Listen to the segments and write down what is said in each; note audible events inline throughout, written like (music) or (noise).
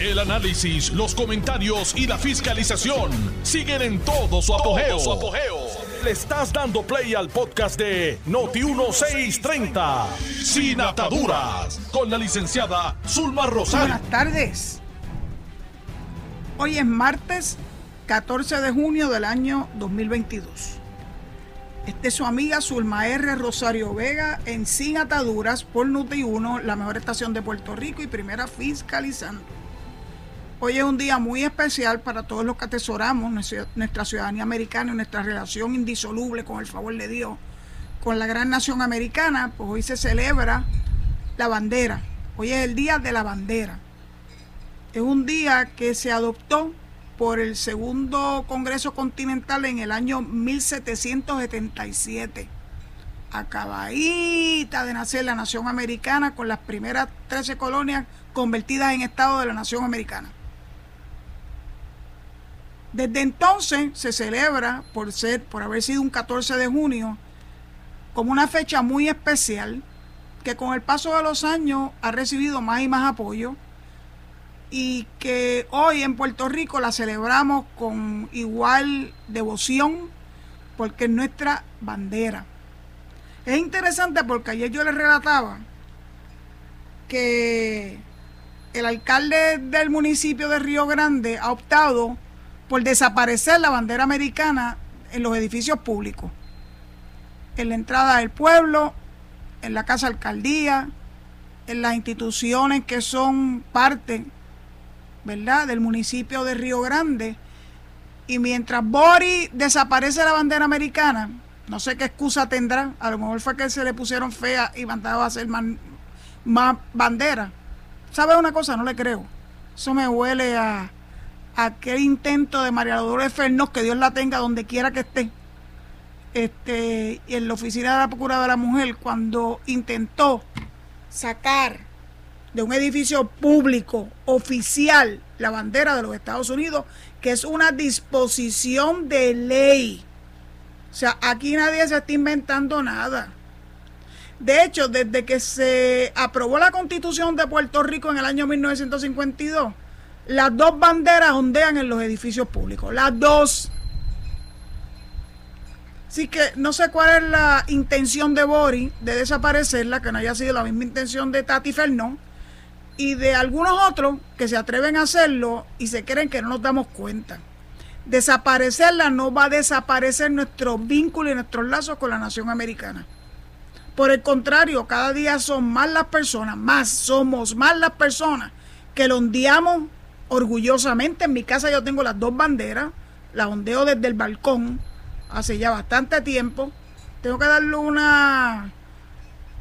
El análisis, los comentarios y la fiscalización siguen en todo su apogeo. Le estás dando play al podcast de Noti1630, Sin Ataduras, con la licenciada Zulma Rosario. Buenas tardes. Hoy es martes 14 de junio del año 2022. Este es su amiga Zulma R. Rosario Vega en Sin Ataduras por Noti1, la mejor estación de Puerto Rico y primera fiscalizando. Hoy es un día muy especial para todos los que atesoramos nuestra ciudadanía americana y nuestra relación indisoluble con el favor de Dios con la gran nación americana. Pues hoy se celebra la bandera. Hoy es el Día de la Bandera. Es un día que se adoptó por el segundo Congreso Continental en el año 1777. Acabadita de nacer la nación americana con las primeras 13 colonias convertidas en Estado de la nación americana. Desde entonces se celebra por ser, por haber sido un 14 de junio, como una fecha muy especial que con el paso de los años ha recibido más y más apoyo y que hoy en Puerto Rico la celebramos con igual devoción porque es nuestra bandera. Es interesante porque ayer yo les relataba que el alcalde del municipio de Río Grande ha optado por desaparecer la bandera americana en los edificios públicos, en la entrada del pueblo, en la casa alcaldía, en las instituciones que son parte ¿verdad?, del municipio de Río Grande. Y mientras Boris desaparece la bandera americana, no sé qué excusa tendrá, a lo mejor fue que se le pusieron fea y mandaba a hacer más, más bandera. ¿Sabe una cosa? No le creo. Eso me huele a, aquel intento de María Dolores Fernos, que Dios la tenga donde quiera que esté, este, en la oficina de la Procuradora de la Mujer, cuando intentó sacar de un edificio público oficial la bandera de los Estados Unidos, que es una disposición de ley. O sea, aquí nadie se está inventando nada. De hecho, desde que se aprobó la constitución de Puerto Rico en el año 1952, las dos banderas ondean en los edificios públicos. Las dos. Así que no sé cuál es la intención de Boris de desaparecerla, que no haya sido la misma intención de Tati Fernón y de algunos otros que se atreven a hacerlo y se creen que no nos damos cuenta. Desaparecerla no va a desaparecer nuestro vínculo y nuestros lazos con la nación americana. Por el contrario, cada día son más las personas, más somos más las personas que lo ondeamos orgullosamente. En mi casa yo tengo las dos banderas, las ondeo desde el balcón hace ya bastante tiempo. Tengo que darle una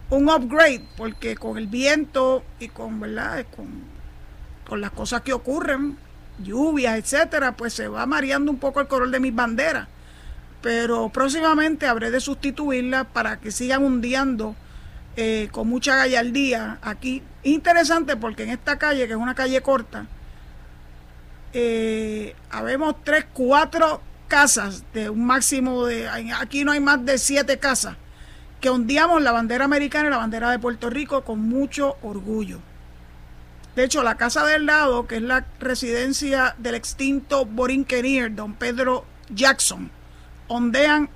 un upgrade, porque con el viento y con, ¿verdad? Con, con las cosas que ocurren, lluvias, etcétera, pues se va mareando un poco el color de mis banderas. Pero próximamente habré de sustituirla para que sigan hundiendo eh, con mucha gallardía aquí. Interesante porque en esta calle, que es una calle corta, eh, habemos tres, cuatro casas de un máximo de. Aquí no hay más de siete casas que ondeamos la bandera americana y la bandera de Puerto Rico con mucho orgullo. De hecho, la casa del lado, que es la residencia del extinto Borinquenier, don Pedro Jackson, ondean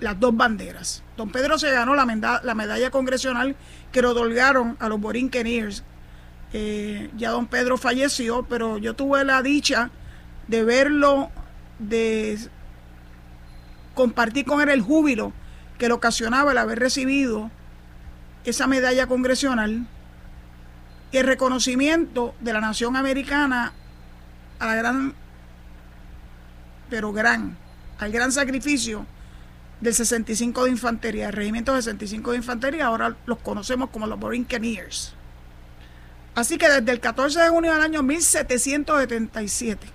las dos banderas. Don Pedro se ganó la, medalla, congresional que le otorgaron a los Borinqueniers. Eh, ya don Pedro falleció, pero yo tuve la dicha de verlo, de compartir con él el júbilo que le ocasionaba el haber recibido esa medalla congresional y el reconocimiento de la nación americana a la gran, pero gran, al gran sacrificio del 65 de Infantería, el Regimiento 65 de Infantería, ahora los conocemos como los Borinqueniers. Así que desde el 14 de junio del año 1777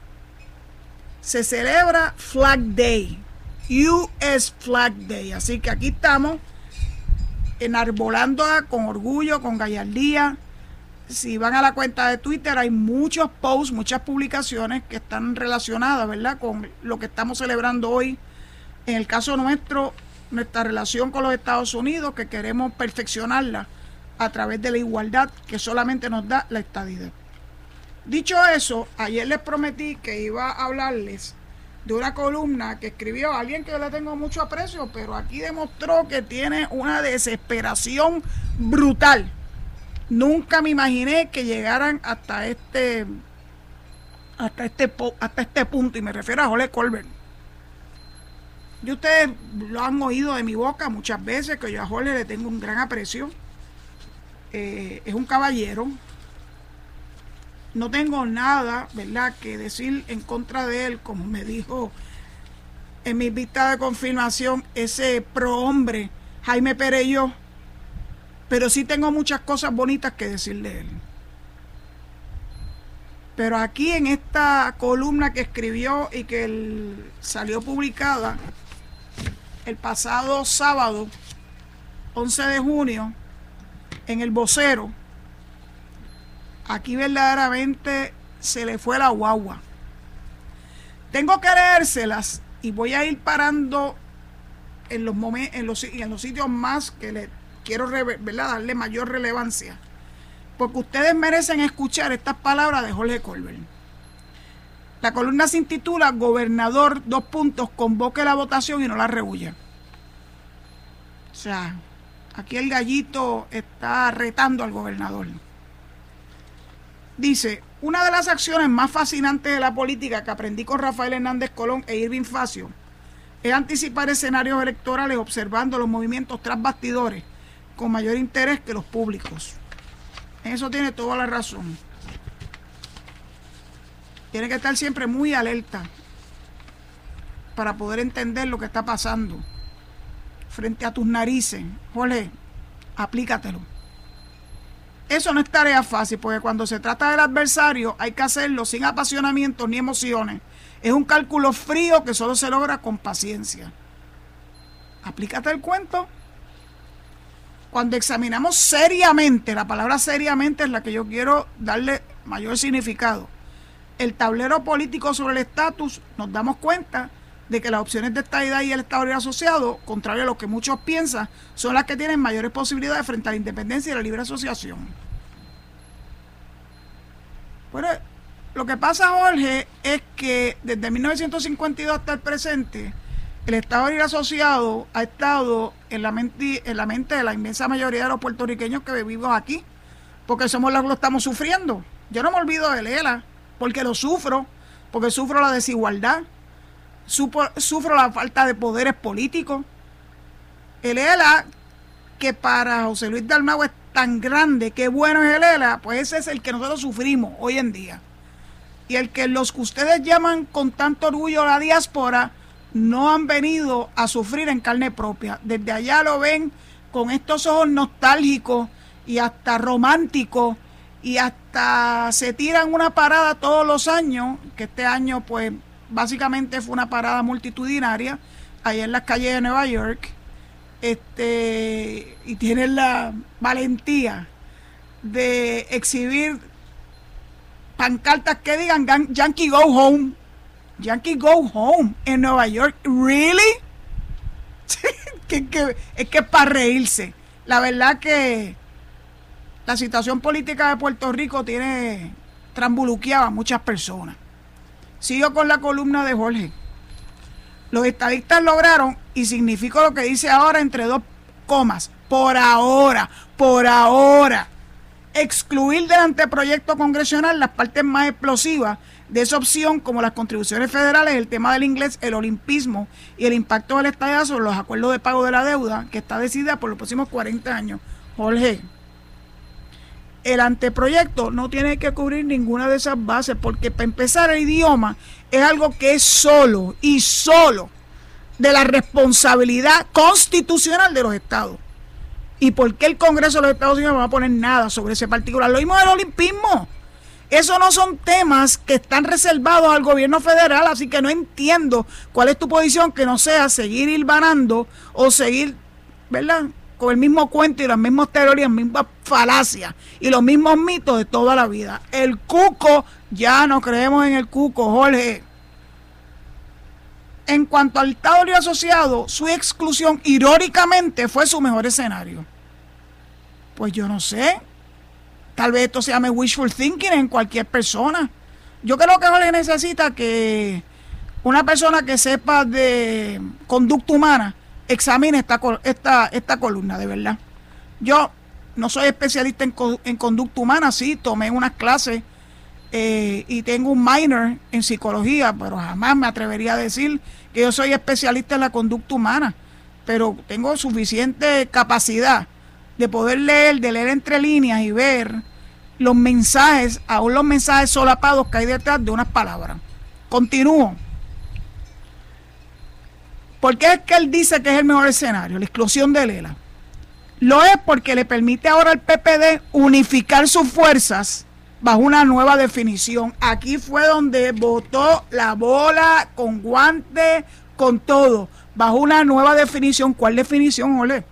se celebra Flag Day, US Flag Day. Así que aquí estamos enarbolando con orgullo, con gallardía. Si van a la cuenta de Twitter hay muchos posts, muchas publicaciones que están relacionadas, ¿verdad? Con lo que estamos celebrando hoy. En el caso nuestro, nuestra relación con los Estados Unidos, que queremos perfeccionarla a través de la igualdad que solamente nos da la estadidad. Dicho eso, ayer les prometí que iba a hablarles de una columna que escribió alguien que yo le tengo mucho aprecio, pero aquí demostró que tiene una desesperación brutal. Nunca me imaginé que llegaran hasta este hasta este hasta este punto y me refiero a Jorge Colbert. Y ustedes lo han oído de mi boca muchas veces que yo a Jorge le tengo un gran aprecio. Eh, es un caballero, no tengo nada, ¿verdad?, que decir en contra de él, como me dijo en mi vista de confirmación ese pro hombre Jaime Perello, pero sí tengo muchas cosas bonitas que decir de él. Pero aquí en esta columna que escribió y que salió publicada el pasado sábado, 11 de junio, en el vocero, aquí verdaderamente se le fue la guagua. Tengo que leérselas y voy a ir parando en los, en los, en los sitios más que le quiero darle mayor relevancia. Porque ustedes merecen escuchar estas palabras de Jorge Colbert. La columna se intitula Gobernador, dos puntos, convoque la votación y no la rehuya. O sea, aquí el gallito está retando al gobernador. Dice, una de las acciones más fascinantes de la política que aprendí con Rafael Hernández Colón e Irving Facio es anticipar escenarios electorales observando los movimientos tras bastidores con mayor interés que los públicos. Eso tiene toda la razón. Tiene que estar siempre muy alerta para poder entender lo que está pasando frente a tus narices. Jorge, aplícatelo. Eso no es tarea fácil, porque cuando se trata del adversario hay que hacerlo sin apasionamientos ni emociones. Es un cálculo frío que solo se logra con paciencia. Aplícate el cuento. Cuando examinamos seriamente, la palabra seriamente es la que yo quiero darle mayor significado, el tablero político sobre el estatus, nos damos cuenta de que las opciones de estadidad y el Estado Libre Asociado, contrario a lo que muchos piensan, son las que tienen mayores posibilidades frente a la independencia y la libre asociación. Bueno, lo que pasa, Jorge, es que desde 1952 hasta el presente, el Estado Libre Asociado ha estado en la, mente, en la mente de la inmensa mayoría de los puertorriqueños que vivimos aquí, porque somos los que lo estamos sufriendo. Yo no me olvido de Lela, porque lo sufro, porque sufro la desigualdad, sufro la falta de poderes políticos. El ELA, que para José Luis Dalmau es tan grande, que bueno es el ELA, pues ese es el que nosotros sufrimos hoy en día. Y el que los que ustedes llaman con tanto orgullo la diáspora, no han venido a sufrir en carne propia. Desde allá lo ven con estos ojos nostálgicos y hasta románticos y hasta se tiran una parada todos los años, que este año pues básicamente fue una parada multitudinaria allá en las calles de Nueva York, este, y tienen la valentía de exhibir pancartas que digan Yankee Go Home, Yankee Go Home en Nueva York. ¿Really? (laughs) es que es para reírse. La verdad que la situación política de Puerto Rico tiene trambuluqueado a muchas personas. Sigo con la columna de Jorge. Los estadistas lograron, y significo lo que dice ahora entre dos comas, por ahora, por ahora, excluir del anteproyecto congresional las partes más explosivas de esa opción, como las contribuciones federales, el tema del inglés, el olimpismo y el impacto del Estado sobre los acuerdos de pago de la deuda, que está decidida por los próximos 40 años. Jorge, el anteproyecto no tiene que cubrir ninguna de esas bases, porque para empezar el idioma es algo que es solo y solo de la responsabilidad constitucional de los estados. ¿Y por qué el Congreso de los Estados Unidos no va a poner nada sobre ese particular? Lo mismo del olimpismo. Esos no son temas que están reservados al gobierno federal, así que no entiendo cuál es tu posición que no sea seguir hilvanando o seguir, ¿verdad? Con el mismo cuento y las mismas teorías, las mismas falacias y los mismos mitos de toda la vida. El cuco, ya no creemos en el cuco, Jorge. En cuanto al Estado asociado, su exclusión irónicamente fue su mejor escenario. Pues yo no sé. Tal vez esto se llame wishful thinking en cualquier persona. Yo creo que Jorge necesita que una persona que sepa de conducta humana examine esta, esta, esta columna, de verdad. Yo no soy especialista en, en conducta humana, sí, tomé unas clases eh, y tengo un minor en psicología, pero jamás me atrevería a decir que yo soy especialista en la conducta humana, pero tengo suficiente capacidad de poder leer, de leer entre líneas y ver los mensajes, aún los mensajes solapados que hay detrás de unas palabras. Continúo. ¿Por qué es que él dice que es el mejor escenario? La explosión de Lela. Lo es porque le permite ahora al PPD unificar sus fuerzas bajo una nueva definición. Aquí fue donde votó la bola con guante, con todo, bajo una nueva definición. ¿Cuál definición, Ole?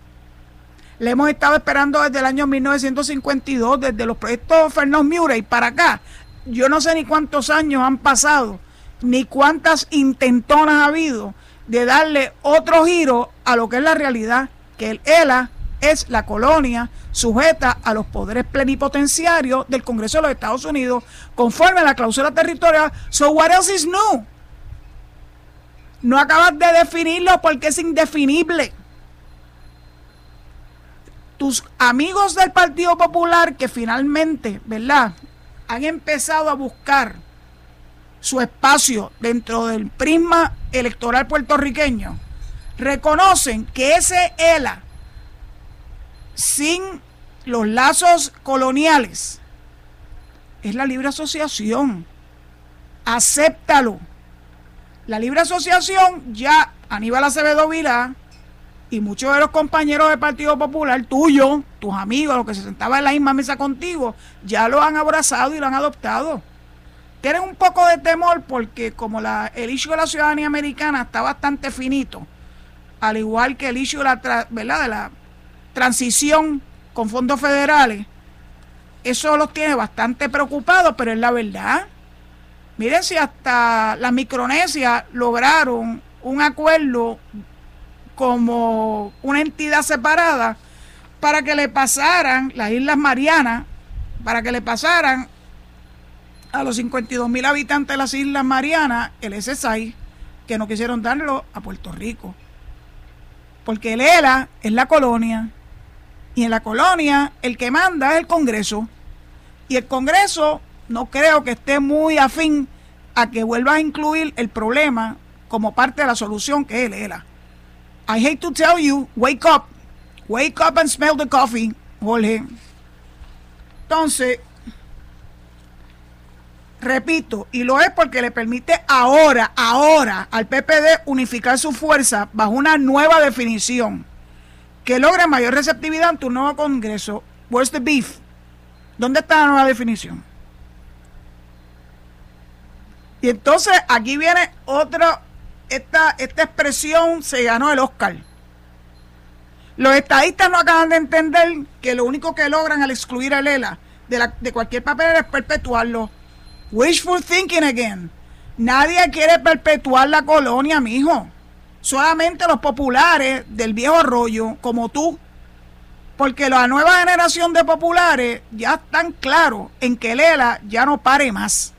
Le hemos estado esperando desde el año 1952, desde los proyectos Fernández y para acá. Yo no sé ni cuántos años han pasado, ni cuántas intentonas ha habido de darle otro giro a lo que es la realidad, que el ELA es la colonia sujeta a los poderes plenipotenciarios del Congreso de los Estados Unidos conforme a la cláusula territorial. So what else is new? No acabas de definirlo porque es indefinible tus amigos del Partido Popular que finalmente, ¿verdad? Han empezado a buscar su espacio dentro del prisma electoral puertorriqueño, reconocen que ese ELA, sin los lazos coloniales, es la libre asociación. Acéptalo. La libre asociación ya Aníbal Acevedo Vilá y muchos de los compañeros del Partido Popular, tuyos, tus amigos, los que se sentaban en la misma mesa contigo, ya lo han abrazado y lo han adoptado. Tienen un poco de temor porque como la, el issue de la ciudadanía americana está bastante finito, al igual que el issue de la, de la transición con fondos federales, eso los tiene bastante preocupados, pero es la verdad. Miren si hasta la Micronesia lograron un acuerdo como una entidad separada para que le pasaran las Islas Marianas, para que le pasaran a los 52 mil habitantes de las Islas Marianas el SSI, que no quisieron darlo a Puerto Rico. Porque el ELA es la colonia, y en la colonia el que manda es el Congreso. Y el Congreso no creo que esté muy afín a que vuelva a incluir el problema como parte de la solución que es el ELA. I hate to tell you, wake up. Wake up and smell the coffee, Jorge. Entonces, repito, y lo es porque le permite ahora, ahora al PPD unificar su fuerza bajo una nueva definición que logra mayor receptividad ante un nuevo Congreso. Where's the beef? ¿Dónde está la nueva definición? Y entonces aquí viene otra esta, esta expresión se ganó el Oscar. Los estadistas no acaban de entender que lo único que logran al excluir a Lela de, la, de cualquier papel es perpetuarlo. Wishful thinking again. Nadie quiere perpetuar la colonia, mijo. Solamente los populares del viejo arroyo, como tú. Porque la nueva generación de populares ya están claros en que Lela ya no pare más.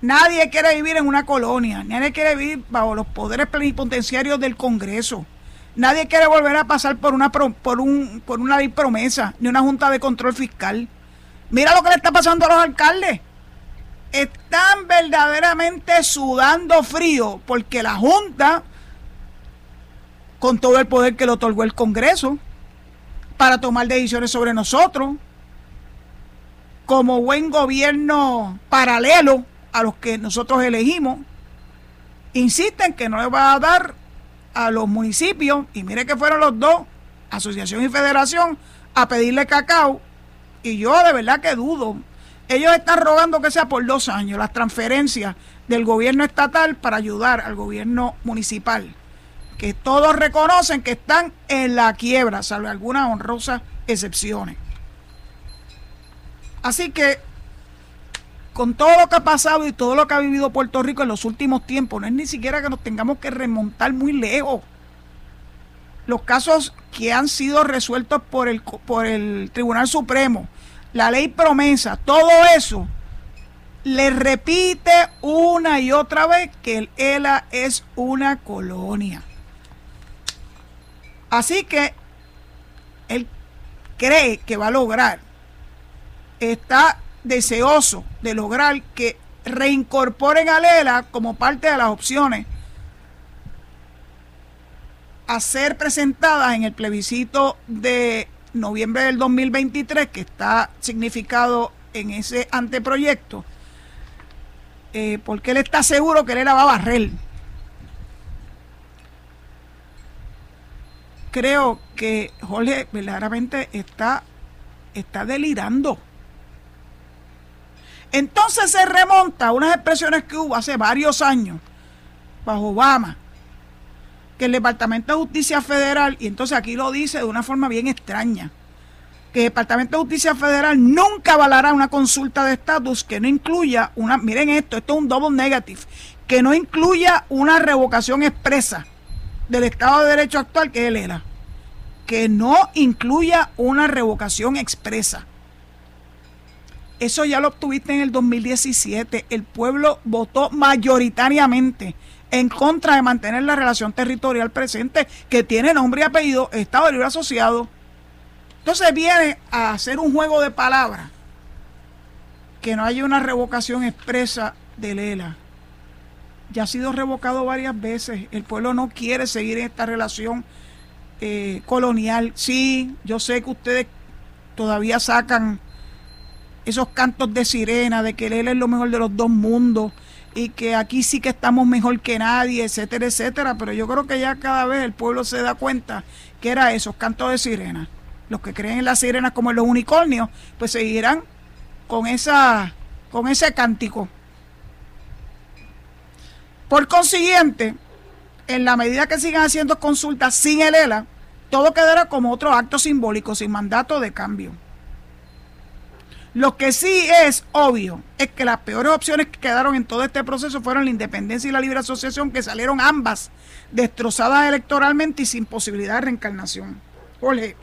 Nadie quiere vivir en una colonia, nadie quiere vivir bajo los poderes plenipotenciarios del Congreso. Nadie quiere volver a pasar por una por un por una ley promesa ni una junta de control fiscal. Mira lo que le está pasando a los alcaldes. Están verdaderamente sudando frío porque la junta con todo el poder que le otorgó el Congreso para tomar decisiones sobre nosotros como buen gobierno paralelo a los que nosotros elegimos, insisten que no le va a dar a los municipios, y mire que fueron los dos, asociación y federación, a pedirle cacao, y yo de verdad que dudo. Ellos están rogando que sea por dos años las transferencias del gobierno estatal para ayudar al gobierno municipal, que todos reconocen que están en la quiebra, salvo algunas honrosas excepciones. Así que con todo lo que ha pasado y todo lo que ha vivido Puerto Rico en los últimos tiempos, no es ni siquiera que nos tengamos que remontar muy lejos. Los casos que han sido resueltos por el, por el Tribunal Supremo la ley promesa, todo eso, le repite una y otra vez que el ELA es una colonia. Así que él cree que va a lograr, está deseoso de lograr que reincorporen a Lela como parte de las opciones a ser presentadas en el plebiscito de noviembre del 2023, que está significado en ese anteproyecto, eh, porque él está seguro que él va a barrer. Creo que Jorge verdaderamente está, está delirando. Entonces se remonta a unas expresiones que hubo hace varios años, bajo Obama, que el Departamento de Justicia Federal, y entonces aquí lo dice de una forma bien extraña, que el Departamento de Justicia Federal nunca avalará una consulta de estatus que no incluya una, miren esto, esto es un double negative, que no incluya una revocación expresa del Estado de Derecho actual que él era, que no incluya una revocación expresa. Eso ya lo obtuviste en el 2017. El pueblo votó mayoritariamente en contra de mantener la relación territorial presente que tiene nombre y apellido Estado Libre Asociado. Entonces viene a hacer un juego de palabras que no haya una revocación expresa de Lela. Ya ha sido revocado varias veces. El pueblo no quiere seguir en esta relación eh, colonial. Sí, yo sé que ustedes todavía sacan esos cantos de sirena, de que él es lo mejor de los dos mundos y que aquí sí que estamos mejor que nadie, etcétera, etcétera, pero yo creo que ya cada vez el pueblo se da cuenta que era esos cantos de sirena. Los que creen en las sirenas como en los unicornios, pues seguirán con esa con ese cántico. Por consiguiente, en la medida que sigan haciendo consultas sin el ELA, todo quedará como otro acto simbólico, sin mandato de cambio. Lo que sí es obvio es que las peores opciones que quedaron en todo este proceso fueron la independencia y la libre asociación, que salieron ambas destrozadas electoralmente y sin posibilidad de reencarnación. Jorge,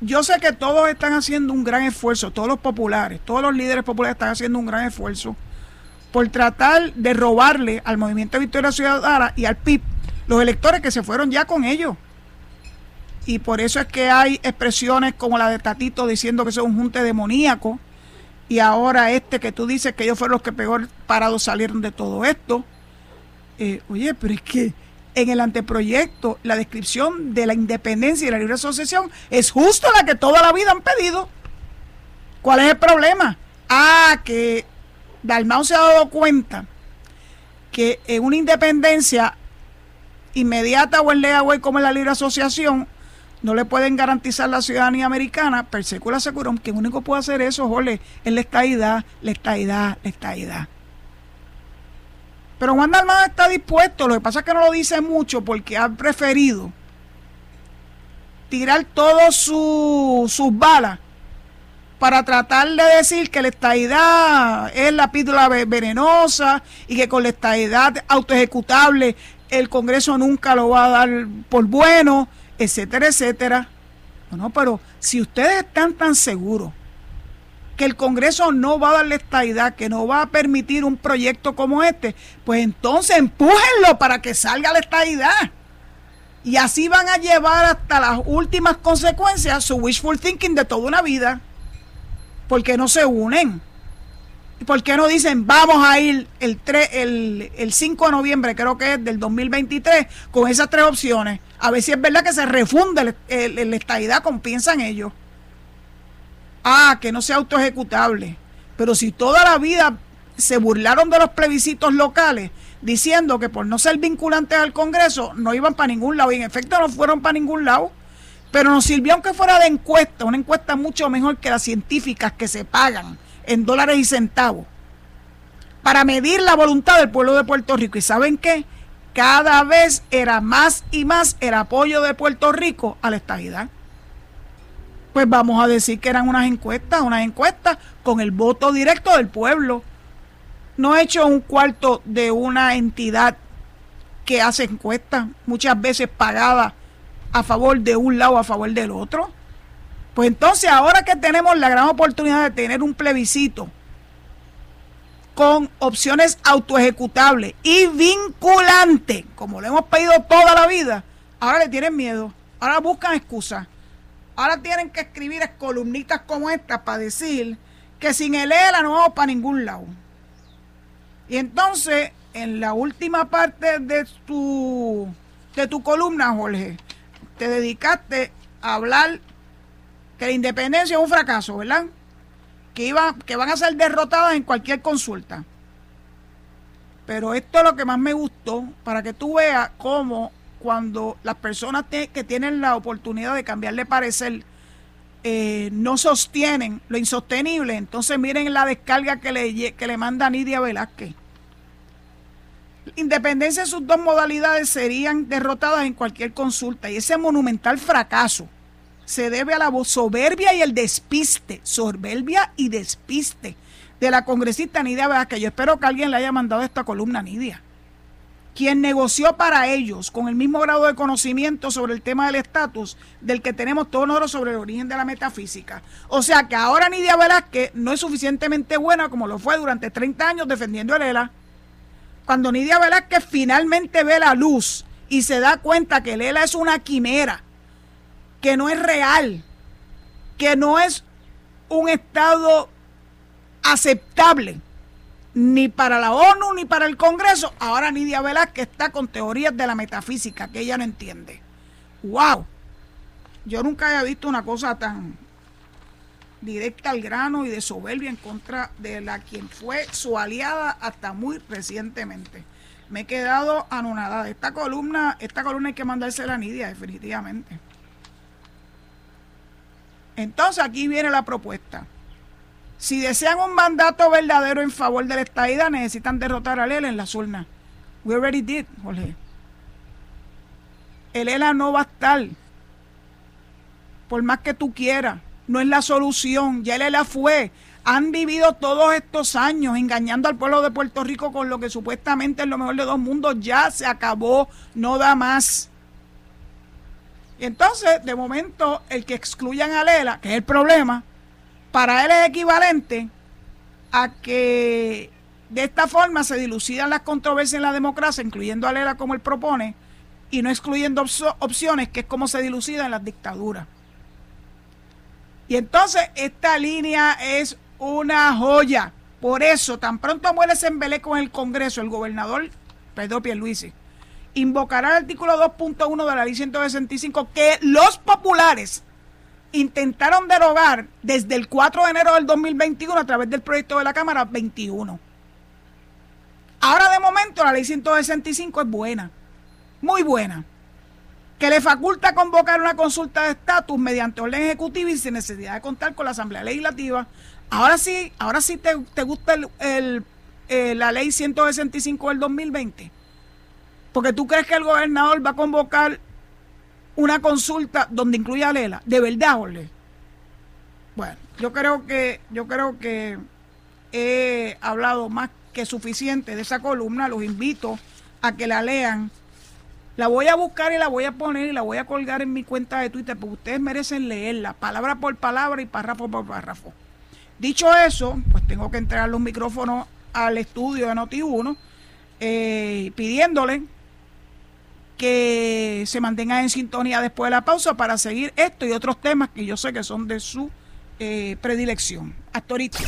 yo sé que todos están haciendo un gran esfuerzo, todos los populares, todos los líderes populares están haciendo un gran esfuerzo por tratar de robarle al Movimiento de Victoria Ciudadana y al PIB los electores que se fueron ya con ellos y por eso es que hay expresiones como la de Tatito diciendo que es un junte demoníaco y ahora este que tú dices que ellos fueron los que peor parados salieron de todo esto. Eh, oye, pero es que en el anteproyecto la descripción de la independencia y la libre asociación es justo la que toda la vida han pedido. ¿Cuál es el problema? Ah, que Dalmau se ha dado cuenta que en una independencia inmediata o en legal como en la libre asociación no le pueden garantizar la ciudadanía americana, persecula Securón, que único puede hacer eso, jole, es la estadidad, la estadidad, la. Pero Juan Dalmado está dispuesto, lo que pasa es que no lo dice mucho porque ha preferido tirar todas sus balas para tratar de decir que la estadidad es la píldora venenosa y que con la estadidad autoejecutable el Congreso nunca lo va a dar por bueno etcétera, etcétera. Bueno, pero si ustedes están tan seguros que el Congreso no va a darle estadidad, que no va a permitir un proyecto como este, pues entonces empújenlo para que salga la estadidad. Y así van a llevar hasta las últimas consecuencias su wishful thinking de toda una vida. Porque no se unen. ¿Por qué no dicen vamos a ir el, 3, el, el 5 de noviembre, creo que es del 2023, con esas tres opciones? A ver si es verdad que se refunde la estadidad como piensan ellos. Ah, que no sea autoejecutable. Pero si toda la vida se burlaron de los plebiscitos locales, diciendo que por no ser vinculantes al Congreso no iban para ningún lado, y en efecto no fueron para ningún lado, pero nos sirvió aunque fuera de encuesta, una encuesta mucho mejor que las científicas que se pagan en dólares y centavos, para medir la voluntad del pueblo de Puerto Rico. ¿Y saben qué? cada vez era más y más el apoyo de Puerto Rico a la estabilidad. Pues vamos a decir que eran unas encuestas, unas encuestas con el voto directo del pueblo. No he hecho un cuarto de una entidad que hace encuestas, muchas veces pagada a favor de un lado, a favor del otro. Pues entonces ahora que tenemos la gran oportunidad de tener un plebiscito con opciones autoejecutables y vinculantes, como lo hemos pedido toda la vida, ahora le tienen miedo, ahora buscan excusas, ahora tienen que escribir columnitas como estas para decir que sin el ELA no vamos para ningún lado. Y entonces, en la última parte de tu, de tu columna, Jorge, te dedicaste a hablar que la independencia es un fracaso, ¿verdad? Que, iba, que van a ser derrotadas en cualquier consulta. Pero esto es lo que más me gustó, para que tú veas cómo cuando las personas que tienen la oportunidad de cambiarle parecer eh, no sostienen lo insostenible, entonces miren la descarga que le, que le manda Nidia Velázquez. Independencia en sus dos modalidades serían derrotadas en cualquier consulta y ese monumental fracaso se debe a la soberbia y el despiste, soberbia y despiste de la congresista Nidia Velázquez. Yo espero que alguien le haya mandado esta columna a Nidia quien negoció para ellos con el mismo grado de conocimiento sobre el tema del estatus del que tenemos todos nosotros sobre el origen de la metafísica. O sea que ahora Nidia Velázquez no es suficientemente buena como lo fue durante 30 años defendiendo a Lela. Cuando Nidia Velázquez finalmente ve la luz y se da cuenta que Lela es una quimera, que no es real, que no es un estado aceptable ni para la ONU ni para el Congreso. Ahora Nidia que está con teorías de la metafísica que ella no entiende. ¡Wow! Yo nunca había visto una cosa tan directa al grano y de soberbia en contra de la quien fue su aliada hasta muy recientemente. Me he quedado anonadada. Esta columna, esta columna hay que mandársela a Nidia, definitivamente. Entonces aquí viene la propuesta. Si desean un mandato verdadero en favor de la estadidad, necesitan derrotar a Lela en las urnas. We already did, Jorge. El ELA no va a estar. Por más que tú quieras. No es la solución. Ya el ELA fue. Han vivido todos estos años engañando al pueblo de Puerto Rico con lo que supuestamente es lo mejor de dos mundos. Ya se acabó. No da más. Y entonces, de momento, el que excluyan a Lela, que es el problema, para él es equivalente a que de esta forma se dilucidan las controversias en la democracia, incluyendo a Lela como él propone, y no excluyendo opciones, que es como se dilucida en las dictaduras. Y entonces esta línea es una joya. Por eso, tan pronto muere Sembelé con el Congreso, el gobernador Pedro Pierluisi invocará el artículo 2.1 de la ley 165 que los populares intentaron derogar desde el 4 de enero del 2021 a través del proyecto de la Cámara 21. Ahora de momento la ley 165 es buena, muy buena, que le faculta convocar una consulta de estatus mediante orden ejecutiva y sin necesidad de contar con la Asamblea Legislativa. Ahora sí, ahora sí te, gusta el, eh, la ley 165 del 2020. Porque tú crees que el gobernador va a convocar una consulta donde incluya a Lela. De verdad, Jorge. Bueno, yo creo que, yo creo que he hablado más que suficiente de esa columna. Los invito a que la lean. La voy a buscar y la voy a poner y la voy a colgar en mi cuenta de Twitter porque ustedes merecen leerla, palabra por palabra y párrafo por párrafo. Dicho eso, pues tengo que entregar los micrófonos al estudio de Noti1 eh, pidiéndole que se mantengan en sintonía después de la pausa para seguir esto y otros temas que yo sé que son de su eh, predilección. Hasta ahorita.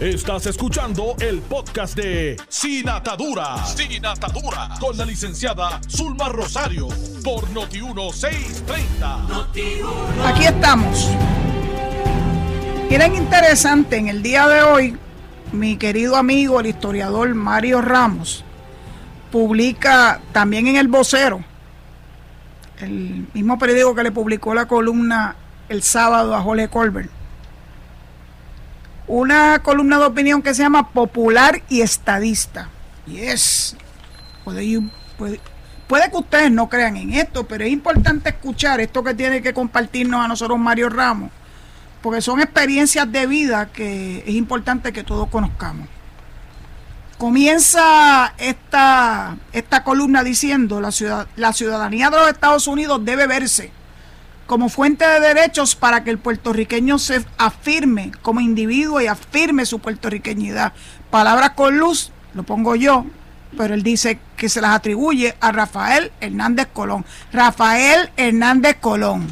Estás escuchando el podcast de Sin Atadura. Sin Atadura. Con la licenciada Zulma Rosario. Por Noti1630. Aquí estamos. Miren interesante, en el día de hoy, mi querido amigo, el historiador Mario Ramos, publica también en El Vocero, el mismo periódico que le publicó la columna el sábado a Jorge Colbert, una columna de opinión que se llama Popular y Estadista. Y es, puede, puede, puede que ustedes no crean en esto, pero es importante escuchar esto que tiene que compartirnos a nosotros Mario Ramos, porque son experiencias de vida que es importante que todos conozcamos. Comienza esta, esta columna diciendo la, ciudad, la ciudadanía de los Estados Unidos debe verse como fuente de derechos para que el puertorriqueño se afirme como individuo y afirme su puertorriqueñidad. Palabras con luz, lo pongo yo, pero él dice que se las atribuye a Rafael Hernández Colón. Rafael Hernández Colón.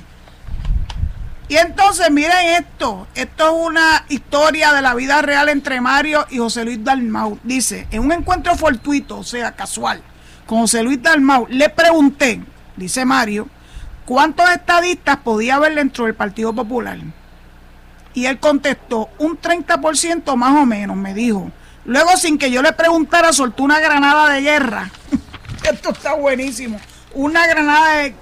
Y entonces miren esto, esto es una historia de la vida real entre Mario y José Luis Dalmau. Dice, en un encuentro fortuito, o sea, casual, con José Luis Dalmau, le pregunté, dice Mario, cuántos estadistas podía haber dentro del Partido Popular. Y él contestó, un 30% más o menos, me dijo. Luego, sin que yo le preguntara, soltó una granada de guerra. (laughs) esto está buenísimo. Una granada de,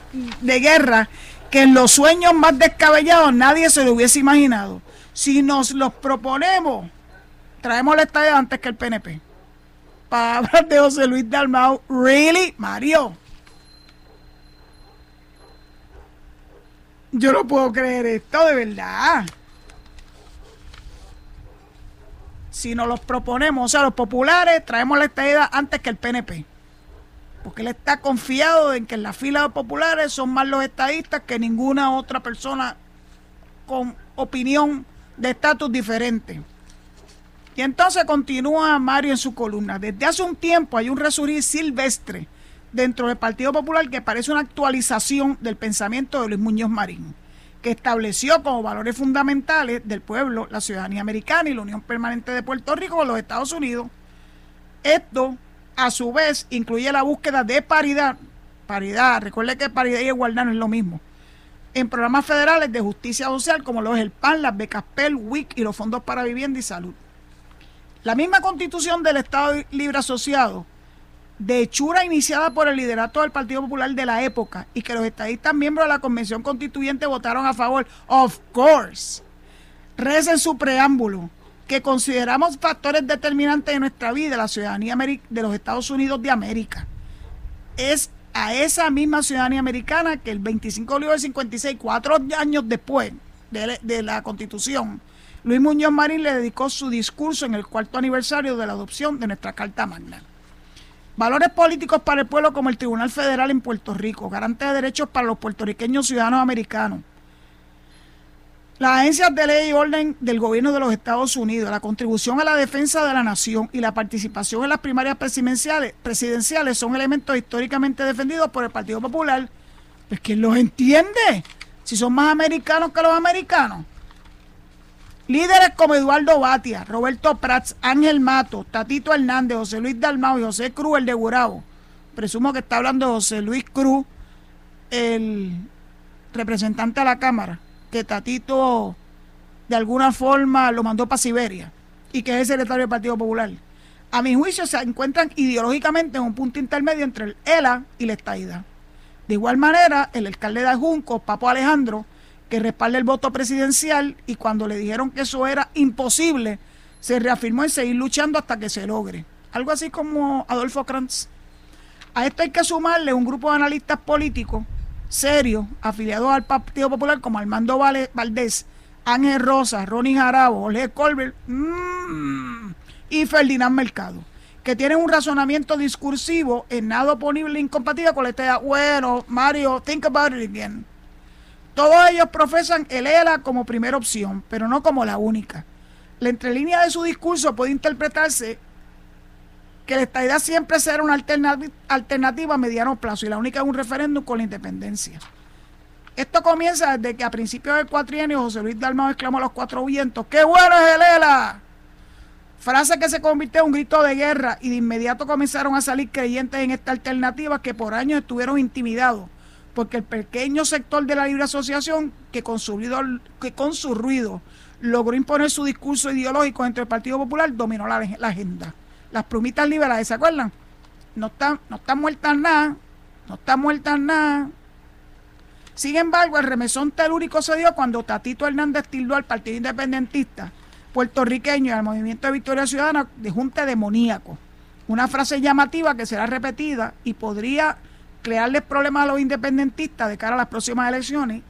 de guerra que en los sueños más descabellados nadie se lo hubiese imaginado. Si nos los proponemos, traemos el estadio antes que el PNP. Palabras de José Luis Dalmau. ¿Really? Mario. Yo no puedo creer esto, de verdad. Si nos los proponemos, o sea, los populares, traemos la estadía antes que el PNP porque él está confiado en que en la fila de populares son más los estadistas que ninguna otra persona con opinión de estatus diferente. Y entonces continúa Mario en su columna. Desde hace un tiempo hay un resurgir silvestre dentro del Partido Popular que parece una actualización del pensamiento de Luis Muñoz Marín, que estableció como valores fundamentales del pueblo la ciudadanía americana y la unión permanente de Puerto Rico con los Estados Unidos. Esto a su vez incluye la búsqueda de paridad, paridad, recuerde que paridad y igualdad no es lo mismo, en programas federales de justicia social como lo es el PAN, las becas PEL, WIC y los fondos para vivienda y salud. La misma constitución del Estado Libre Asociado, de hechura iniciada por el liderato del Partido Popular de la época y que los estadistas miembros de la Convención Constituyente votaron a favor, of course, reza en su preámbulo que consideramos factores determinantes de nuestra vida, la ciudadanía de los Estados Unidos de América. Es a esa misma ciudadanía americana que el 25 de julio del 56, cuatro años después de, de la Constitución, Luis Muñoz Marín le dedicó su discurso en el cuarto aniversario de la adopción de nuestra Carta Magna. Valores políticos para el pueblo como el Tribunal Federal en Puerto Rico, garante de derechos para los puertorriqueños ciudadanos americanos, las agencias de ley y orden del gobierno de los Estados Unidos, la contribución a la defensa de la nación y la participación en las primarias presidenciales, son elementos históricamente defendidos por el Partido Popular. Pues ¿quién los entiende? Si son más americanos que los americanos. Líderes como Eduardo Batia, Roberto Prats, Ángel Mato, Tatito Hernández, José Luis Dalmau y José Cruz, el de Gurabo. Presumo que está hablando José Luis Cruz, el representante de la Cámara que Tatito de alguna forma lo mandó para Siberia y que es el secretario del Partido Popular. A mi juicio se encuentran ideológicamente en un punto intermedio entre el ELA y la estaida. De igual manera, el alcalde de Junco, Papo Alejandro, que respalda el voto presidencial y cuando le dijeron que eso era imposible, se reafirmó en seguir luchando hasta que se logre. Algo así como Adolfo Kranz. A esto hay que sumarle un grupo de analistas políticos serios afiliados al Partido Popular como Armando Valdés, Ángel Rosa, Ronnie Jarabo, Jorge Colbert mm, y Ferdinand Mercado, que tienen un razonamiento discursivo en nada oponible e incompatible con la idea, bueno, Mario, think about it again. Todos ellos profesan el ELA como primera opción, pero no como la única. La entrelínea de su discurso puede interpretarse que la estadidad siempre será una alternativa a mediano plazo y la única es un referéndum con la independencia. Esto comienza desde que a principios del cuatrienio José Luis Dalmau exclamó a los cuatro vientos, ¡qué bueno es el ELA! Frase que se convirtió en un grito de guerra y de inmediato comenzaron a salir creyentes en esta alternativa que por años estuvieron intimidados porque el pequeño sector de la libre asociación que con su ruido, que con su ruido logró imponer su discurso ideológico entre el Partido Popular dominó la agenda las plumitas liberales, ¿se acuerdan? No están, no están muertas nada, no están muertas nada. Sin embargo, el remesón telúrico se dio cuando Tatito Hernández tildó al Partido Independentista puertorriqueño y al Movimiento de Victoria Ciudadana de junta demoníaco. Una frase llamativa que será repetida y podría crearles problemas a los independentistas de cara a las próximas elecciones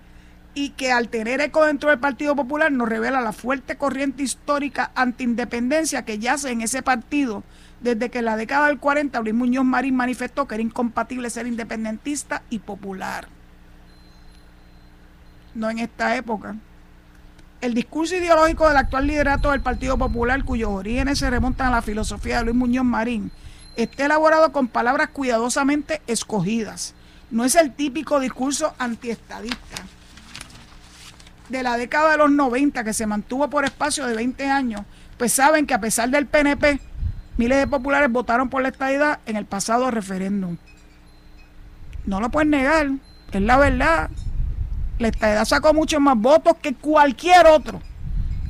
y que al tener eco dentro del Partido Popular nos revela la fuerte corriente histórica antiindependencia que yace en ese partido desde que en la década del 40 Luis Muñoz Marín manifestó que era incompatible ser independentista y popular. no en esta época. El discurso ideológico del actual liderato del Partido Popular, cuyos orígenes se remontan a la filosofía de Luis Muñoz Marín, está elaborado con palabras cuidadosamente escogidas. No es el típico discurso antiestadista de la década de los 90 que se mantuvo por espacio de 20 años, pues saben que a pesar del PNP, miles de populares votaron por la estadidad en el pasado referéndum. No lo pueden negar, es la verdad. La estadidad sacó muchos más votos que cualquier otro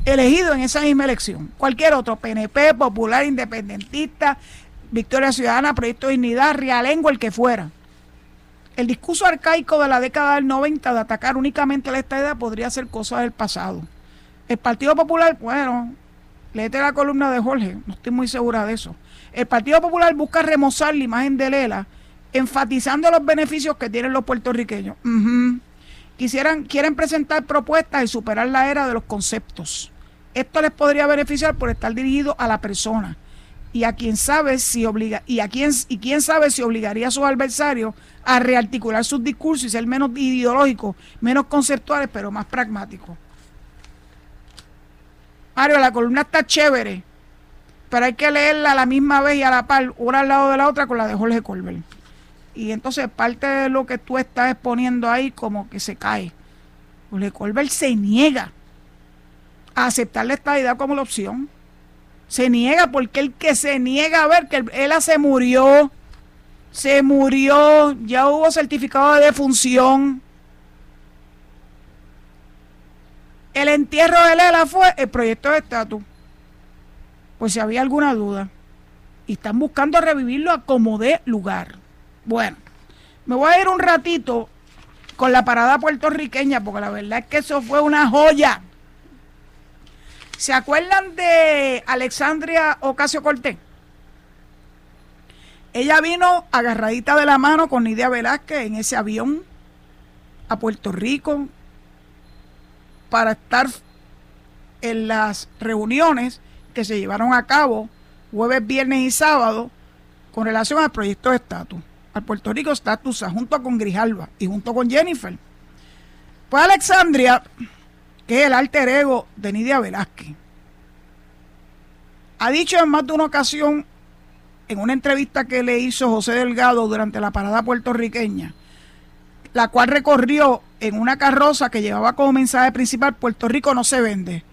elegido en esa misma elección. Cualquier otro, PNP, popular, independentista, Victoria Ciudadana, Proyecto de Dignidad, Realengo, el que fuera. El discurso arcaico de la década del 90 de atacar únicamente la estadidad podría ser cosa del pasado. El Partido Popular, bueno, léete la columna de Jorge, no estoy muy segura de eso. El Partido Popular busca remozar la imagen de Lela, enfatizando los beneficios que tienen los puertorriqueños. Quisieran, quieren presentar propuestas y superar la era de los conceptos. Esto les podría beneficiar por estar dirigido a la persona y a sabe si obliga y a quién y quién sabe si obligaría a sus adversarios a rearticular sus discursos y ser menos ideológicos, menos conceptuales, pero más pragmáticos. Mario, la columna está chévere, pero hay que leerla a la misma vez y a la par, una al lado de la otra con la de Jorge Colbert. Y entonces parte de lo que tú estás exponiendo ahí como que se cae. Jorge Colbert se niega a aceptar la estadidad como la opción. Se niega porque el que se niega a ver que él se murió, se murió, ya hubo certificado de defunción. El entierro de Lela fue el proyecto de estatus. Pues si había alguna duda. Y están buscando revivirlo a como de lugar. Bueno, me voy a ir un ratito con la parada puertorriqueña, porque la verdad es que eso fue una joya. ¿Se acuerdan de Alexandria Ocasio Cortés? Ella vino agarradita de la mano con Nidia Velázquez en ese avión a Puerto Rico para estar en las reuniones que se llevaron a cabo jueves, viernes y sábado con relación al proyecto de estatus, al Puerto Rico Estatus, junto con Grijalva y junto con Jennifer. Pues Alexandria que es el alter ego de Nidia Velázquez. Ha dicho en más de una ocasión, en una entrevista que le hizo José Delgado durante la parada puertorriqueña, la cual recorrió en una carroza que llevaba como mensaje principal Puerto Rico no se vende.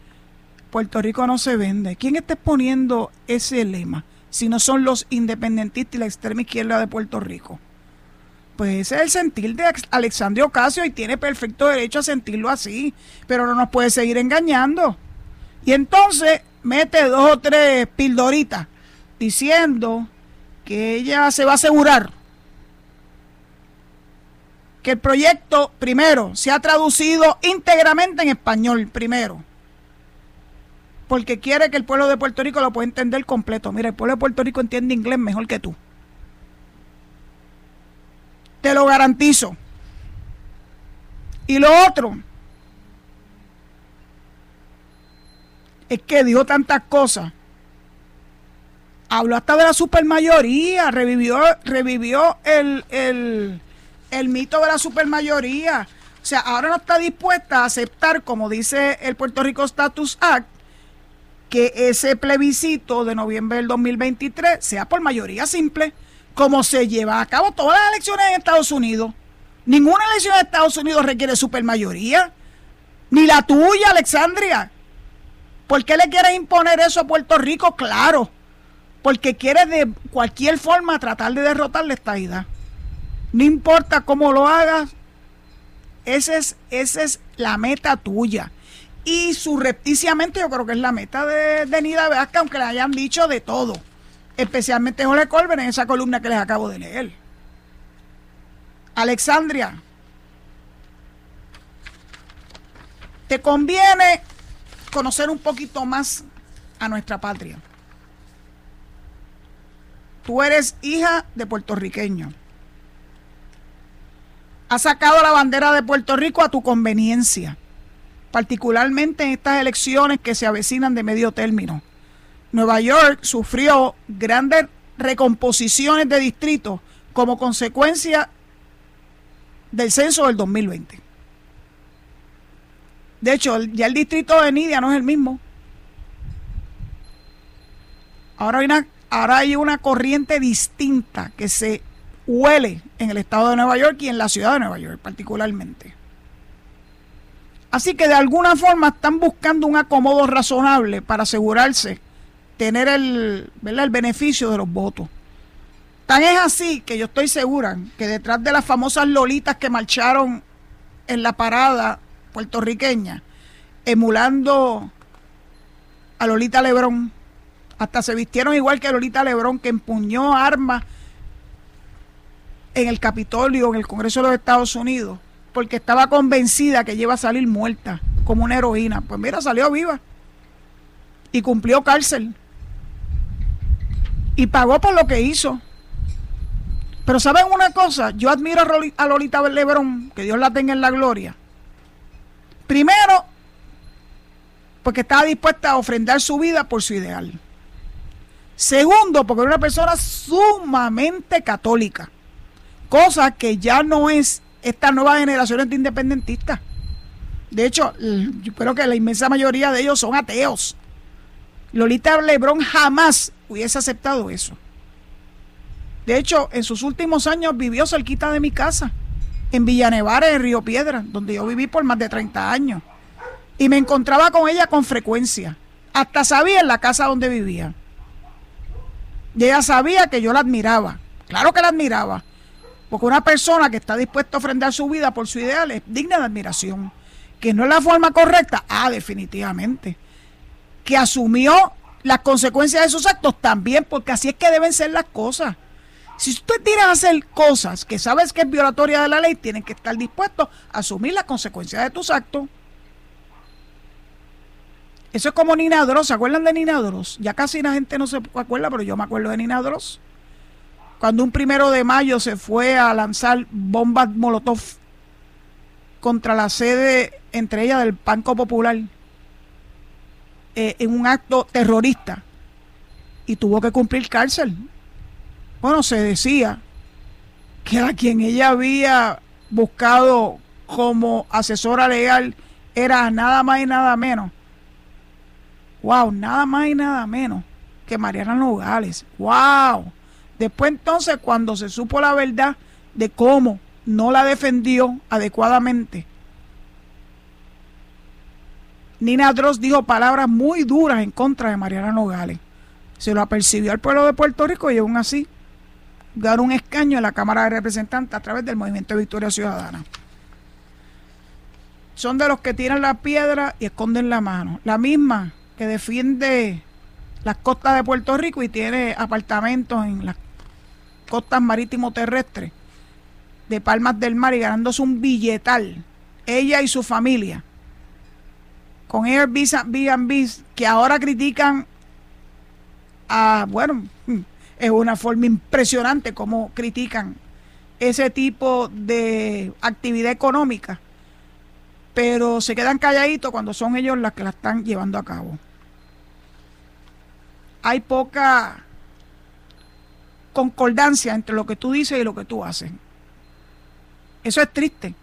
Puerto Rico no se vende. ¿Quién está exponiendo ese lema? Si no son los independentistas y la extrema izquierda de Puerto Rico. Pues ese es el sentir de Alexandria Ocasio y tiene perfecto derecho a sentirlo así, pero no nos puede seguir engañando. Y entonces mete dos o tres pildoritas diciendo que ella se va a asegurar que el proyecto, primero, se ha traducido íntegramente en español, primero. Porque quiere que el pueblo de Puerto Rico lo pueda entender completo. Mira, el pueblo de Puerto Rico entiende inglés mejor que tú. Te lo garantizo. Y lo otro es que dijo tantas cosas. Habló hasta de la supermayoría, revivió, revivió el, el mito de la supermayoría. O sea, ahora no está dispuesta a aceptar, como dice el Puerto Rico Status Act, que ese plebiscito de noviembre del 2023 sea por mayoría simple como se lleva a cabo todas las elecciones en Estados Unidos. Ninguna elección en Estados Unidos requiere supermayoría. Ni la tuya, Alexandria. ¿Por qué le quieres imponer eso a Puerto Rico? Claro. Porque quiere de cualquier forma tratar de derrotar la estadidad. No importa cómo lo hagas. Esa es, esa es la meta tuya. Y surrepticiamente yo creo que es la meta de, de Nida Vázquez, aunque le hayan dicho de todo especialmente Jorge Colbert en esa columna que les acabo de leer. Alexandria, te conviene conocer un poquito más a nuestra patria. Tú eres hija de puertorriqueño. Has sacado la bandera de Puerto Rico a tu conveniencia, particularmente en estas elecciones que se avecinan de medio término Nueva York sufrió grandes recomposiciones de distritos como consecuencia del censo del 2020. De hecho, ya el distrito de Nidia no es el mismo. Ahora hay una, ahora hay una corriente distinta que se huele en el estado de Nueva York y en la ciudad de Nueva York particularmente. Así que de alguna forma están buscando un acomodo razonable para asegurarse tener el, el beneficio de los votos. Tan es así que yo estoy segura que detrás de las famosas lolitas que marcharon en la parada puertorriqueña, emulando a Lolita Lebrón, hasta se vistieron igual que Lolita Lebrón, que empuñó armas en el Capitolio, en el Congreso de los Estados Unidos, porque estaba convencida que iba a salir muerta, como una heroína. Pues mira, salió viva y cumplió cárcel. Y pagó por lo que hizo. Pero ¿saben una cosa? Yo admiro a Lolita Lebrón, que Dios la tenga en la gloria. Primero, porque estaba dispuesta a ofrendar su vida por su ideal. Segundo, porque era una persona sumamente católica, cosa que ya no es esta nueva generación de independentistas. De hecho, yo creo que la inmensa mayoría de ellos son ateos. Lolita Lebrón jamás hubiese aceptado eso. De hecho, en sus últimos años vivió cerquita de mi casa, en Villanevares, en Río Piedra, donde yo viví por más de 30 años. Y me encontraba con ella con frecuencia. Hasta sabía en la casa donde vivía. Y ella sabía que yo la admiraba. Claro que la admiraba. Porque una persona que está dispuesta a ofrendar su vida por su ideal es digna de admiración. Que no es la forma correcta. Ah, definitivamente. Que asumió las consecuencias de sus actos también, porque así es que deben ser las cosas. Si usted tiene a hacer cosas que sabes que es violatoria de la ley, tienen que estar dispuestos a asumir las consecuencias de tus actos. Eso es como Nina Dross. ¿Se acuerdan de Nina Dross? Ya casi la gente no se acuerda, pero yo me acuerdo de Nina Dross. Cuando un primero de mayo se fue a lanzar bombas Molotov contra la sede, entre ellas del Banco Popular, eh, en un acto terrorista. Y tuvo que cumplir cárcel bueno, se decía que a quien ella había buscado como asesora legal era nada más y nada menos. Wow, nada más y nada menos que Mariana Nogales. Wow. Después entonces cuando se supo la verdad de cómo no la defendió adecuadamente, Nina Dross dijo palabras muy duras en contra de Mariana Nogales. Se lo apercibió al pueblo de Puerto Rico y aún así dar un escaño en la Cámara de Representantes a través del Movimiento de Victoria Ciudadana. Son de los que tiran la piedra y esconden la mano. La misma que defiende las costas de Puerto Rico y tiene apartamentos en las costas marítimo terrestres de Palmas del Mar y ganándose un billetal. Ella y su familia. Con Airbnb que ahora critican a, bueno, es una forma impresionante como critican ese tipo de actividad económica, pero se quedan calladitos cuando son ellos las que la están llevando a cabo. Hay poca concordancia entre lo que tú dices y lo que tú haces. Eso es triste.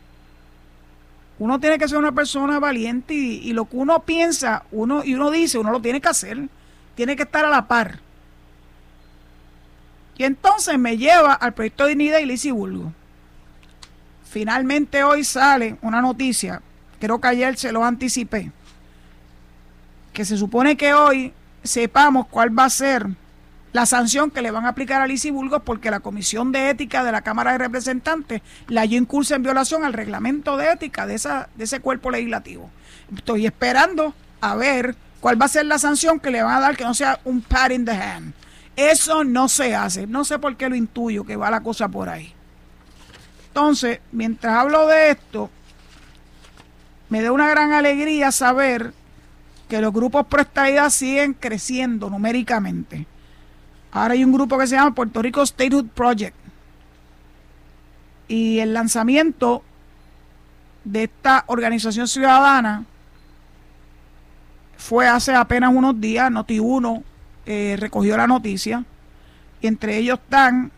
Uno tiene que ser una persona valiente y, lo que uno piensa uno, y uno dice, uno lo tiene que hacer. Tiene que estar a la par. Y entonces me lleva al proyecto de Dignidad y Lisiburgo. Finalmente hoy sale una noticia, creo que ayer se lo anticipé, que se supone que hoy sepamos cuál va a ser la sanción que le van a aplicar a Lizy porque la Comisión de Ética de la Cámara de Representantes la halló incursa en violación al reglamento de ética de, esa, de ese cuerpo legislativo. Estoy esperando a ver cuál va a ser la sanción que le van a dar que no sea un pat in the hand. Eso no se hace. No sé por qué lo intuyo que va la cosa por ahí. Entonces, mientras hablo de esto, me da una gran alegría saber que los grupos pro siguen creciendo numéricamente. Ahora hay un grupo que se llama Puerto Rico Statehood Project. Y el lanzamiento de esta organización ciudadana fue hace apenas unos días, Noti 1 eh, recogió la noticia y entre ellos están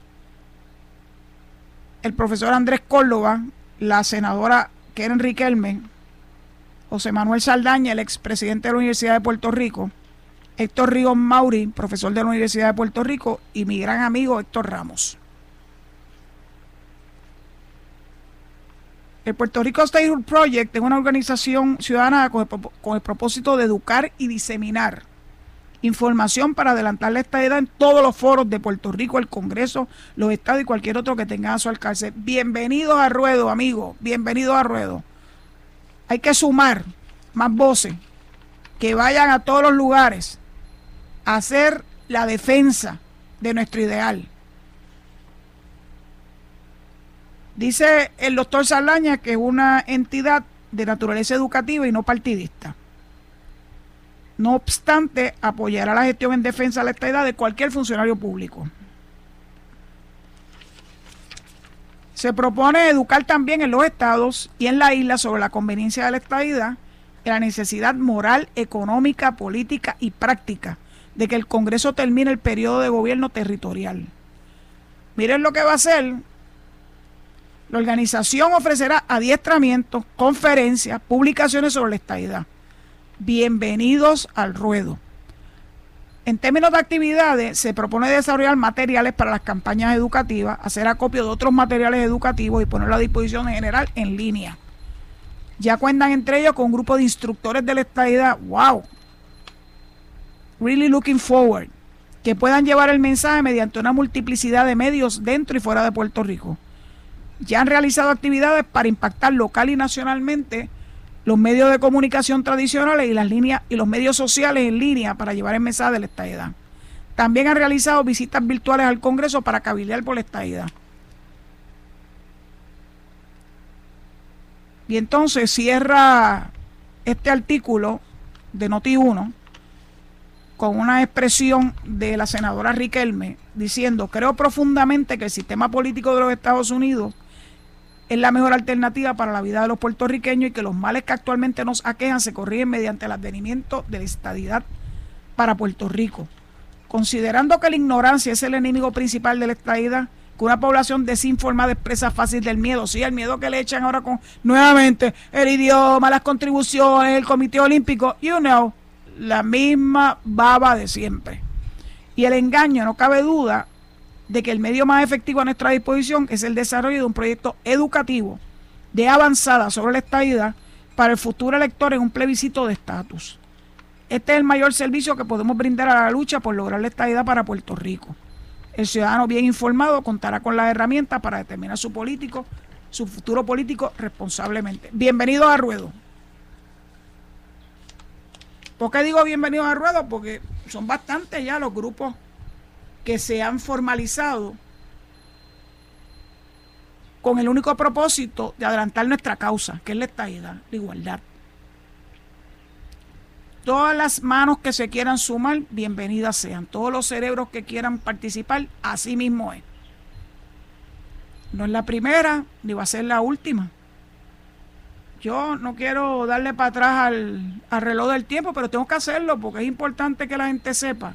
el profesor Andrés Córdoba, la senadora Keren Riquelme José Manuel Saldaña, el expresidente de la Universidad de Puerto Rico, Héctor Ríos Mauri, profesor de la Universidad de Puerto Rico, y mi gran amigo Héctor Ramos. El Puerto Rico Statehood Project es una organización ciudadana con el, propósito de educar y diseminar información para adelantar la estadía en todos los foros de Puerto Rico, el Congreso, los estados y cualquier otro que tenga a su alcance. Bienvenidos a Ruedo, amigos, bienvenidos a Ruedo. Hay que sumar más voces que vayan a todos los lugares hacer la defensa de nuestro ideal. Dice el doctor Salaña que es una entidad de naturaleza educativa y no partidista. No obstante, apoyará la gestión en defensa de la estadidad de cualquier funcionario público. Se propone educar también en los estados y en la isla sobre la conveniencia de la estadidad y la necesidad moral, económica, política y práctica de que el Congreso termine el periodo de gobierno territorial. Miren lo que va a hacer la organización ofrecerá adiestramientos, conferencias, publicaciones sobre la estadidad. Bienvenidos al ruedo. En términos de actividades, se propone desarrollar materiales para las campañas educativas, hacer acopio de otros materiales educativos y ponerlo a disposición en general en línea. Ya cuentan entre ellos con un grupo de instructores de la estadidad. ¡Wow! Really looking forward. Que puedan llevar el mensaje mediante una multiplicidad de medios dentro y fuera de Puerto Rico ya han realizado actividades para impactar local y nacionalmente los medios de comunicación tradicionales y las líneas y los medios sociales en línea para llevar el mensaje de la estadidad. También han realizado visitas virtuales al Congreso para cabildear por la estadidad. Y entonces cierra este artículo de Noti 1 con una expresión de la senadora Riquelme diciendo, creo profundamente que el sistema político de los Estados Unidos es la mejor alternativa para la vida de los puertorriqueños y que los males que actualmente nos aquejan se corrigen mediante el advenimiento de la estadidad para Puerto Rico. Considerando que la ignorancia es el enemigo principal de la estadidad, que una población desinformada expresa fácil del miedo, sí, el miedo que le echan ahora con nuevamente el idioma, las contribuciones, el comité olímpico, you know, la misma baba de siempre. Y el engaño, no cabe duda, de que el medio más efectivo a nuestra disposición es el desarrollo de un proyecto educativo de avanzada sobre la estadidad para el futuro elector en un plebiscito de estatus. Este es el mayor servicio que podemos brindar a la lucha por lograr la estadidad para Puerto Rico. El ciudadano bien informado contará con las herramientas para determinar su político, su futuro político responsablemente. Bienvenidos a Ruedo. ¿Por qué digo bienvenidos a Ruedo? Porque son bastantes ya los grupos que se han formalizado con el único propósito de adelantar nuestra causa, que es la estabilidad, la igualdad. Todas las manos que se quieran sumar, bienvenidas sean. Todos los cerebros que quieran participar, así mismo es. No es la primera, ni va a ser la última. Yo no quiero darle para atrás al, reloj del tiempo, pero tengo que hacerlo porque es importante que la gente sepa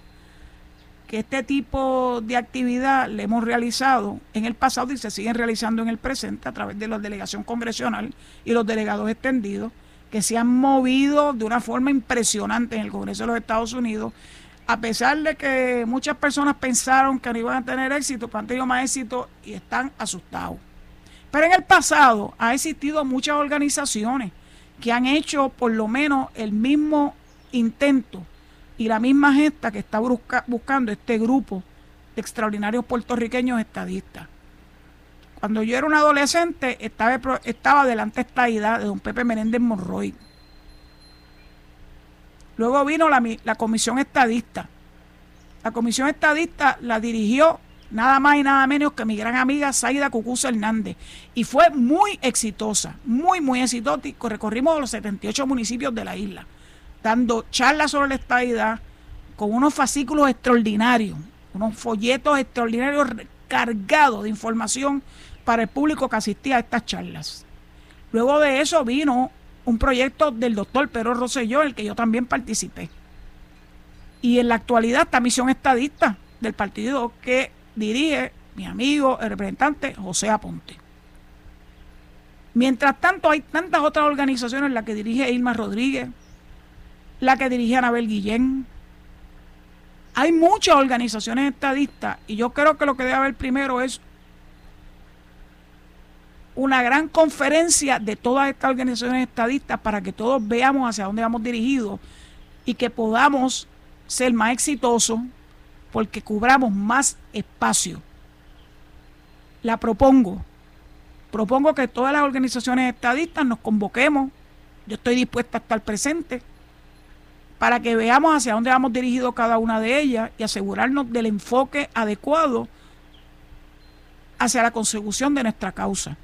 que este tipo de actividad le hemos realizado en el pasado y se siguen realizando en el presente a través de la delegación congresional y los delegados extendidos que se han movido de una forma impresionante en el Congreso de los Estados Unidos, a pesar de que muchas personas pensaron que no iban a tener éxito, pero han tenido más éxito y están asustados. Pero en el pasado ha existido muchas organizaciones que han hecho por lo menos el mismo intento y la misma gesta que está buscando este grupo de extraordinarios puertorriqueños estadistas. Cuando yo era un adolescente, estaba, estaba delante esta idea de don Pepe Menéndez Monroy. Luego vino la, la comisión estadista. La comisión estadista la dirigió nada más y nada menos que mi gran amiga Saida Cucuza Hernández. Y fue muy exitosa, muy, muy exitosa. Recorrimos los 78 municipios de la isla dando charlas sobre la estadidad con unos fascículos extraordinarios, unos folletos extraordinarios cargados de información para el público que asistía a estas charlas. Luego de eso vino un proyecto del doctor Pedro Rosselló, en el que yo también participé. Y en la actualidad esta misión estadista del partido que dirige mi amigo, el representante José Aponte. Mientras tanto, hay tantas otras organizaciones, la que dirige Irma Rodríguez, la que dirige Anabel Guillén. Hay muchas organizaciones estadistas y yo creo que lo que debe haber primero es una gran conferencia de todas estas organizaciones estadistas para que todos veamos hacia dónde vamos dirigidos y que podamos ser más exitosos porque cubramos más espacio. La propongo. Propongo que todas las organizaciones estadistas nos convoquemos. Yo estoy dispuesta a estar presente para que veamos hacia dónde vamos dirigidos cada una de ellas y asegurarnos del enfoque adecuado hacia la consecución de nuestra causa.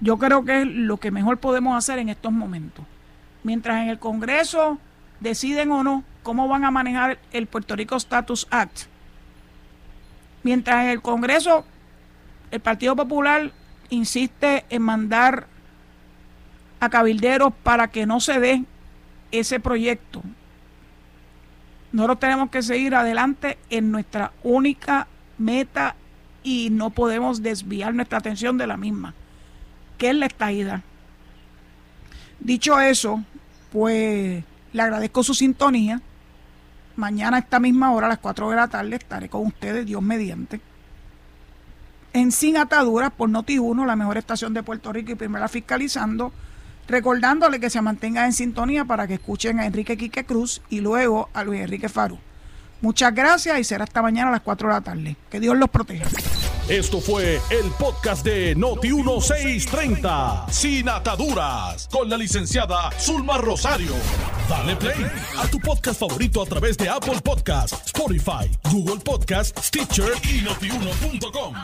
Yo creo que es lo que mejor podemos hacer en estos momentos. Mientras en el Congreso deciden o no cómo van a manejar el Puerto Rico Status Act, mientras en el Congreso el Partido Popular insiste en mandar a cabilderos para que no se dé ese proyecto. Nosotros tenemos que seguir adelante en nuestra única meta y no podemos desviar nuestra atención de la misma, que es la estadidad. Dicho eso, pues le agradezco su sintonía. Mañana a esta misma hora, a las 4 de la tarde, estaré con ustedes, Dios mediante. En Sin Ataduras por Noti1, la mejor estación de Puerto Rico y primera fiscalizando recordándole que se mantenga en sintonía para que escuchen a Enrique Quique Cruz y luego a Luis Enrique Faru. Muchas gracias y será hasta mañana a las 4 de la tarde. Que Dios los proteja. Esto fue el podcast de Noti1630, sin ataduras, con la licenciada Zulma Rosario. Dale play a tu podcast favorito a través de Apple Podcasts, Spotify, Google Podcasts, Stitcher y notiuno.com.